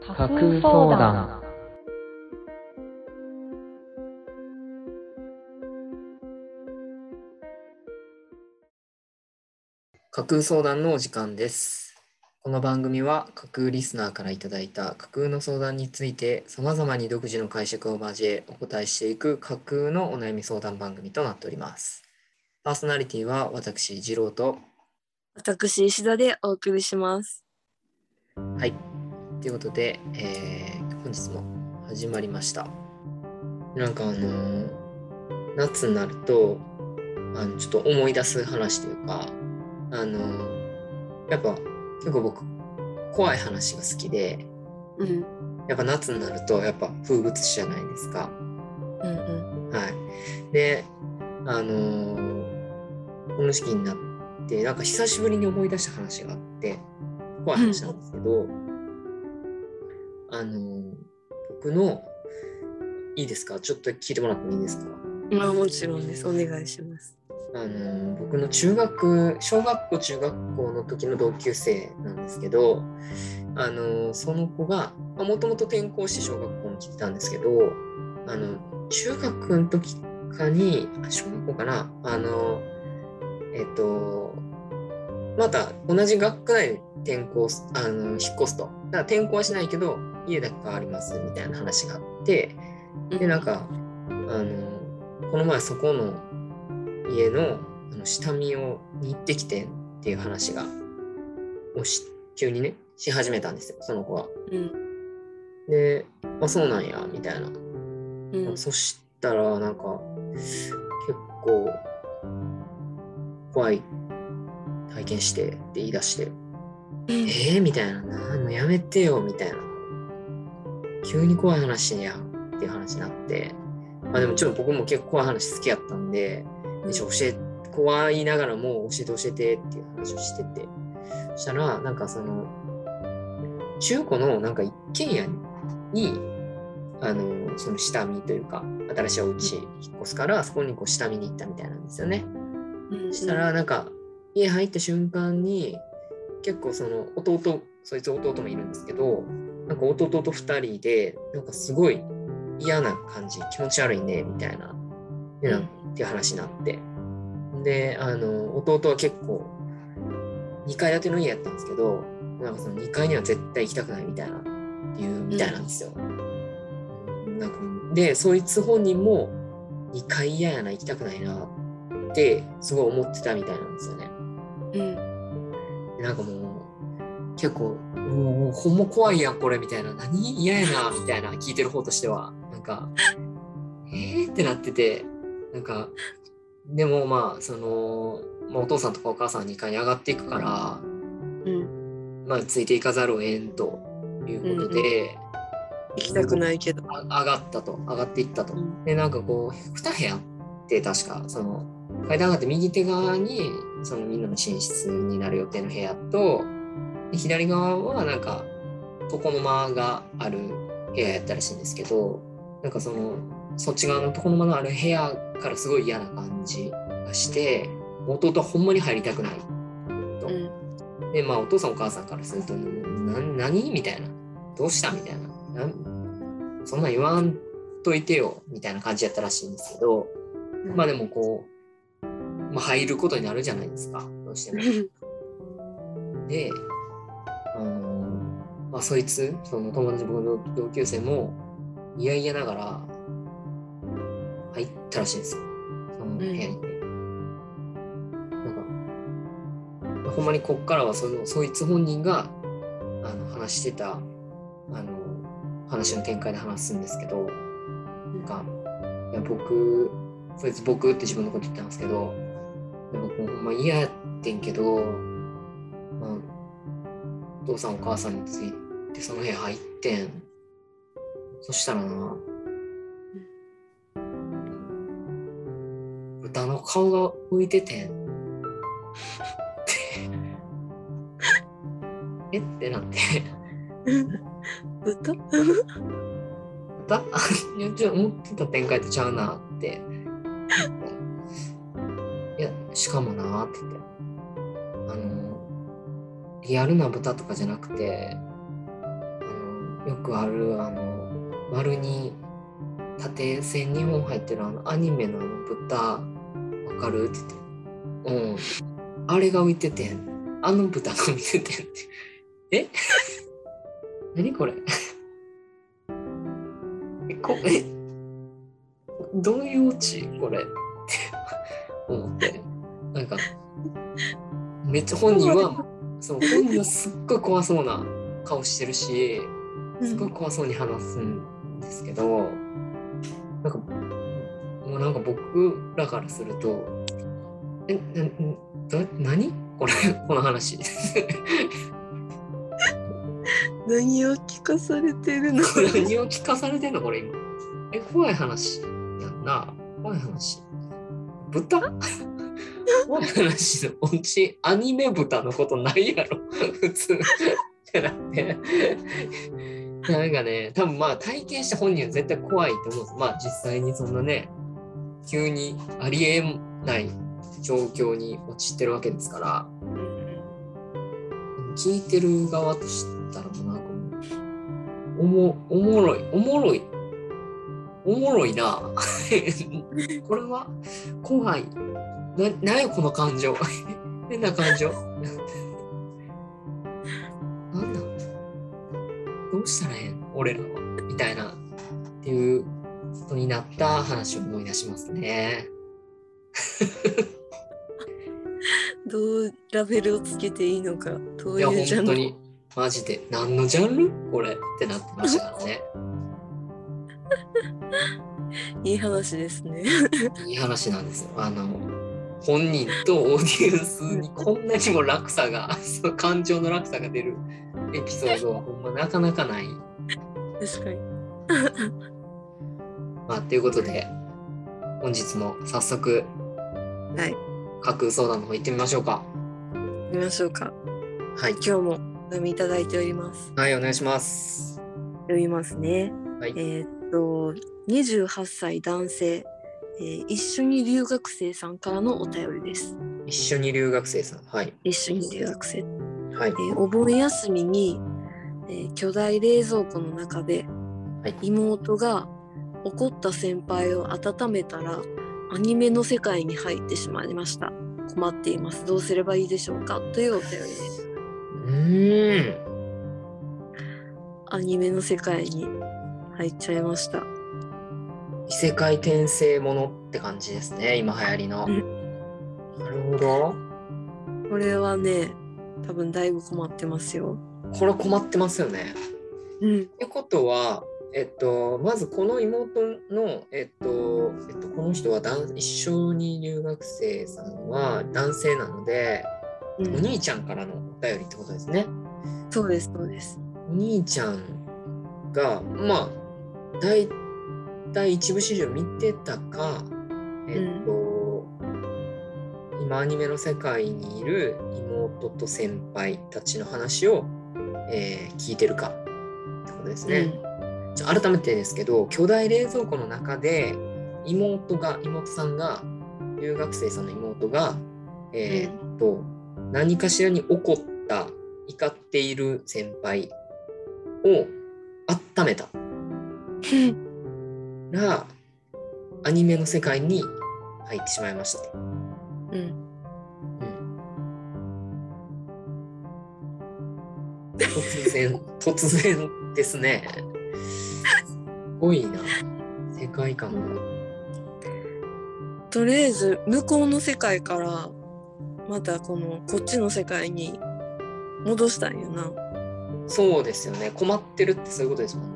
架空相談架空相談のお時間です。この番組は架空リスナーからいただいた架空の相談について様々に独自の解釈を交えお答えしていく架空のお悩み相談番組となっております。パーソナリティは私、次郎と、私石田でお送りします。はい。ということで、えー本日も始まりました。なんかあのー夏になると、あのちょっと思い出す話というか、あのーやっぱ結構僕、怖い話が好きで、うんやっぱ夏になるとやっぱ風物詩じゃないですか。うんうんはい。で、あのーこの時期になって、なんか久しぶりに思い出した話があって、怖い話なんですけど、あのー僕の、いいですか？ちょっと聞いてもらってもいいですか？まあもちろんです。お願いします。あのー僕の中学、小学校、中学校の時の同級生なんですけど、あのーその子が、もともと転校して小学校に来てたんですけど、あの、中学の時かに、あ小学校かな、あの、えっと、また同じ学区内に転校す、あの、引っ越すと。だから転校はしないけど、家だけ変わりますみたいな話があって、で、なんか、あの、この前そこの家のあの下見をに行ってきてっていう話が、をし急にね、し始めたんですよ、その子は。うん。で、あ、そうなんや、みたいな。うん。そしたら、なんか、結構、怖い体験してって言い出して、えー、みたいな、なもうやめてよ、みたいな。急に怖い話やんっていう話になって、まあでもちょっと僕も結構怖い話好きやったんで、でちょ教え、怖いながらも教えて教えてっていう話をしてて、そしたら、なんかその、中古のなんか一軒家に、あの、その下見というか、新しいお家引っ越すから、そこにこう下見に行ったみたいなんですよね。うんしたら、なんか、家入った瞬間に、結構その弟、そいつ弟もいるんですけど、なんか弟と二人で、なんかすごい嫌な感じ、気持ち悪いね、みたいな、でなんっていう話になって。で、あの、弟は結構、2階建ての家やったんですけど、なんかその2階には絶対行きたくないみたいな、言うみたいなんですよ。なんかで、そいつ本人も2階嫌やな、行きたくないなって、すごい思ってたみたいなんですよね。うんでなんかもう、結構、もうほんま怖いやん、これ、みたいな。何？嫌やな、みたいな、聞いてる方としては。なんか、えー？ってなってて、なんか、でもまあ、その、まあ、お父さんとかお母さんは2階に上がっていくから、うんまあ、ついていかざるを得んということで、行きたくないけど。あ上がったと、上がっていったとう。んで、なんかこう、2部屋って確か、その、階段上がって右手側に、そのみんなの寝室になる予定の部屋と、で左側はなんか、床の間がある部屋やったらしいんですけど、なんかその、そっち側の床の間のある部屋からすごい嫌な感じがして、弟はほんまに入りたくないと。うんで、まあ、お父さんお母さんからすると、な何みたいな。どうしたみたいな。なんそんなん言わんといてよ、みたいな感じやったらしいんですけど、まあでもこう、まあ、入ることになるじゃないですか、どうしても。で、あのまあ、そいつ、その友達、僕の同級生も、いやいやながら、入ったらしいんですよ。その部屋にね。なんか、ほんまにこっからはその、そいつ本人が、あの、話してた、あの、話の展開で話すんですけど、なんか、いや、僕、そいつ僕って自分のこと言ってたんですけど、で僕もほんま嫌やってんけど、まあ、お父さんお母さんについてその部屋入ってん。そしたらな、豚の顔が浮いててん。え？ってなって、豚豚 ちょ思ってた展開とちゃうなって。いや、しかもなって言って。あの、リアルな豚とかじゃなくて、あの、よくあるあの丸に縦線2本入ってるあのアニメのあの豚わかる？って言ってうん。あれが浮いててんあの豚が浮いててんって。え？何これ？えこえ？どういうオチ？これ。って思って。なんかめっちゃ本人はそう本人はすっごい怖そうな顔してるしすごい怖そうに話すんですけどなんかもうなんか僕らからするとえなな何？これ この話。何を聞かされてるの？何を聞かされてんの？これ今。え怖い話やんな。怖い話。豚？話のおうちアニメ豚のことないやろ。普通。ってなって。なんかね多分まあ体験した本人は絶対怖いと思うんです。まあ実際にそんなね急にありえない状況に陥ってるわけですから。聞いてる側としたらもうなんかおもおもろいおもろい。おもろいな。これは怖い。ななんやこの感情。変な感情。なんだ。どうしたらええん？俺らは。みたいな。っていうことになった話を思い出しますね。どうラベルをつけていいのか。どういやいうジャンル？本当に。マジで。何のジャンル？これ。ってなってましたからね。いい話ですね。いい話なんですよ。あの本人とオーディエンスにこんなにも落差が その感情の落差が出るエピソードはほんまなかなかない。確かに まあということで本日も早速はい架空相談の方行ってみましょうか。行きましょうかはい。今日もお読みいただいておりますはいお願いします。読みますねはいえーっと28歳男性、えー一緒に留学生さんからのお便りです一緒に留学生さん。はい。一緒に留学生はい。えーお盆休みに、えー巨大冷蔵庫の中ではい妹が怒った先輩を温めたらアニメの世界に入ってしまいました困っていますどうすればいいでしょうか？というお便りですうーん。アニメの世界に入っちゃいました異世界転生ものって感じですね。今流行りの。うんなるほど。これはね多分だいぶ困ってますよこれ困ってますよね。うんってことは、えっと、まずこの妹の、えっと、えっと、この人は一緒に留学生さんは男性なので、うんお兄ちゃんからのお便りってことですね。そうですそうですお兄ちゃんが、まあ、大体一部始終見てたか、えっと、今アニメの世界にいる妹と先輩たちの話を、えー聞いてるかってことですね。じゃあ改めてですけど巨大冷蔵庫の中で妹が妹さんが留学生さんの妹がえーっと、何かしらに怒った怒っている先輩を温めた。う んらアニメの世界に入ってしまいました。うんうん突然突然ですね。すごいな世界観が。とりあえず向こうの世界からまたこのこっちの世界に戻したんよな。そうですよね困ってるってそういうことですもんね。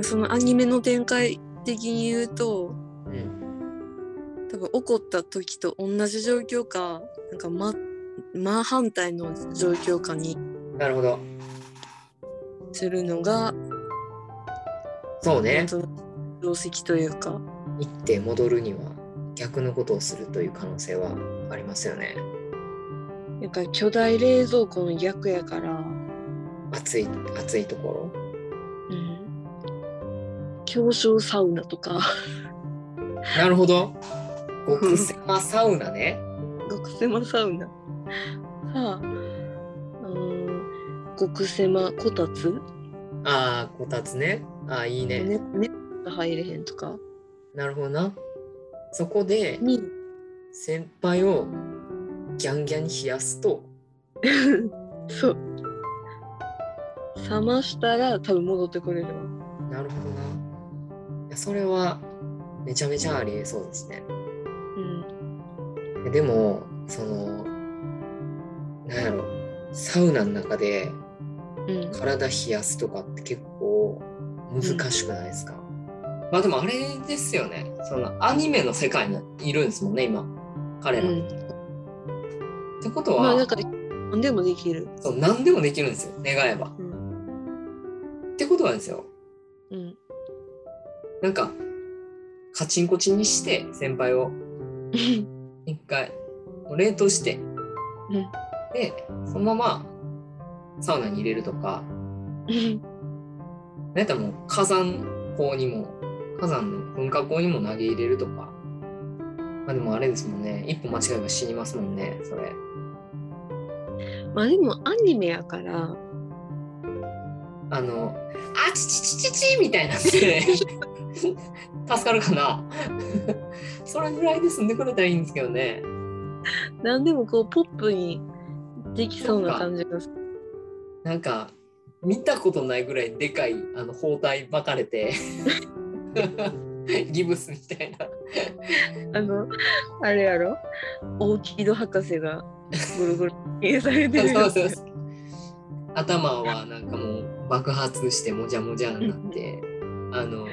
そのアニメの展開的に言うとうん多分怒った時と同じ状況かなんか真真反対の状況かになるほど。するのがそうね。定石というか行って戻るには逆のことをするという可能性はありますよね。なんか巨大冷蔵庫の逆やから、暑い暑いところ。うん、狭小サウナとかなるほど。極狭サウナね。極狭サウナさあうーん極狭こたつ？ああ、こたつね。ああ、いいね。ねね入れへんとかなるほどな。そこでに先輩をギャンギャンに冷やすと、そう冷ましたら多分戻ってくれるわなるほどな。いやそれはめちゃめちゃありえそうですね。うんでも、その、なんやろ、サウナの中でうん体冷やすとかって結構難しくないですか、まあでもあれですよね。そのアニメの世界にいるんですもんね、今。彼ら。っうんてことは、まあだから何でもできるそう何でもできるんですよ、願えば。うんってことはですよ、うんなんか、カチンコチンにして、先輩を。一回、冷凍して、うん。で、そのままサウナに入れるとか、なんやったらもう火山口にも、火山の噴火口にも投げ入れるとか。まあでもあれですもんね、一歩間違えば死にますもんね、それ。まあでもアニメやからあの、あちちちちちみたいな。んで、助かるかな。それぐらいで済んでくれたらいいんですけどね。何でもこうポップにできそうな感じがする。なんか、見たことないぐらいでかいあの包帯巻かれて、ギブスみたいな。あのあれやろ？大木戸博士がぐるぐる消されてる そうそうそう。頭はなんかもう爆発してもじゃもじゃになって、あの、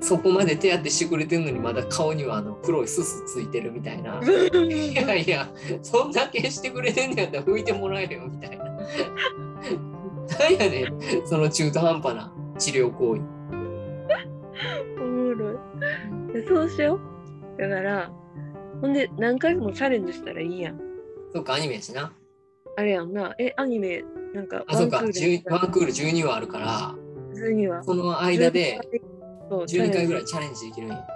そこまで手当てしてくれてるのにまだ顔にはあの黒いすすついてるみたいな。いやいや、そんだけしてくれてんねやったら拭いてもらえよみたいな。なんやねん、その中途半端な治療行為。おもろいでそうしようだからほんで何回もチャレンジしたらいいやんそっか、アニメやしな。あれやんなえアニメなんかあ、そっか、ワンクール10ワンクール12話あるから、普通には。その間でそう12回ぐらいいチャレンジできるんや。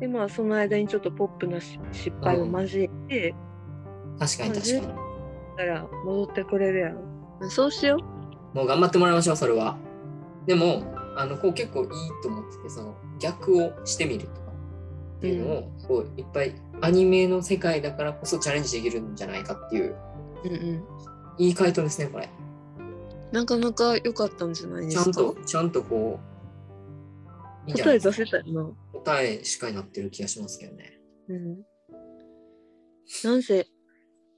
でまあその間にちょっとポップなし失敗を交えて、確かに確かに。たら戻ってくれるやろそうしよもう頑張ってもらいましょう、それは。でも、あのこう結構いいと思ってて、その逆をしてみるとか。っていうのを、こういっぱいアニメの世界だからこそチャレンジできるんじゃないかっていう、う、うんうん、いい回答ですね、これ。なかなか良かったんじゃないですか？ちゃんと、ちゃんとこう、答え出せたよな答えしっかりなってる気がしますけどね。うんなんせ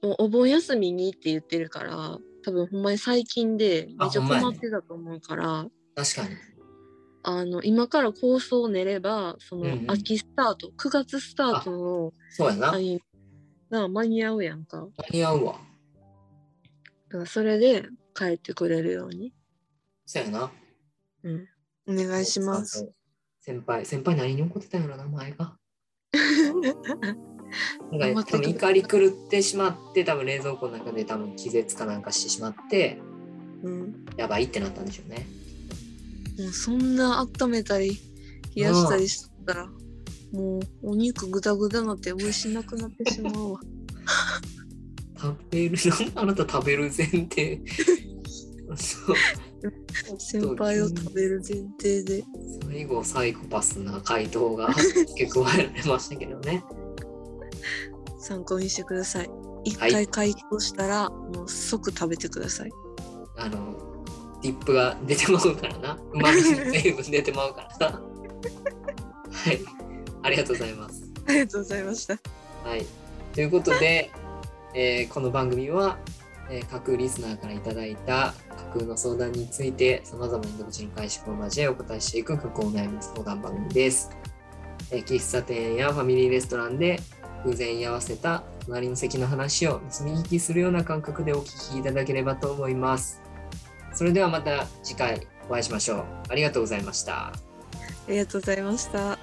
もうお盆休みにって言ってるから多分ほんまに最近でめっちゃ困ってたと思うから確かに。あの今から構想を練ればそのうんうん秋スタート、9月スタートのそうやな。間アニメが間に合うやんかに合うわ。だからそれで帰ってくれるように、そうやな。うん、お願いします。先輩、先輩何に怒ってたんやろな、前が。なんか多分怒り狂ってしまって多分冷蔵庫の中で多分気絶かなんかしてしまってうん、やばいってなったんでしょうね。もうそんな温めたり冷やしたりしたらもうお肉ぐだぐだなって美味しなくなってしまうわ。食べる あなた食べる前提。そう先輩を食べる前提で。最後サイコパスな回答が 付け加えられましたけどね。参考にしてください。一はい回解凍したら、もう即食べてください。あのディップが出てまうからな。うまみ成分出てまうからな。はい。ありがとうございます。ありがとうございました。はい。ということで、えーこの番組は、えー架空リスナーからいただいた架空の相談について、さまざまな独自の解釈を交えお答えしていく架空お悩み相談番組です。えー喫茶店やファミリーレストランで偶然居合わせた隣の席の話を盗み聞きするような感覚でお聞きいただければと思います。それではまた次回お会いしましょう。ありがとうございました。ありがとうございました。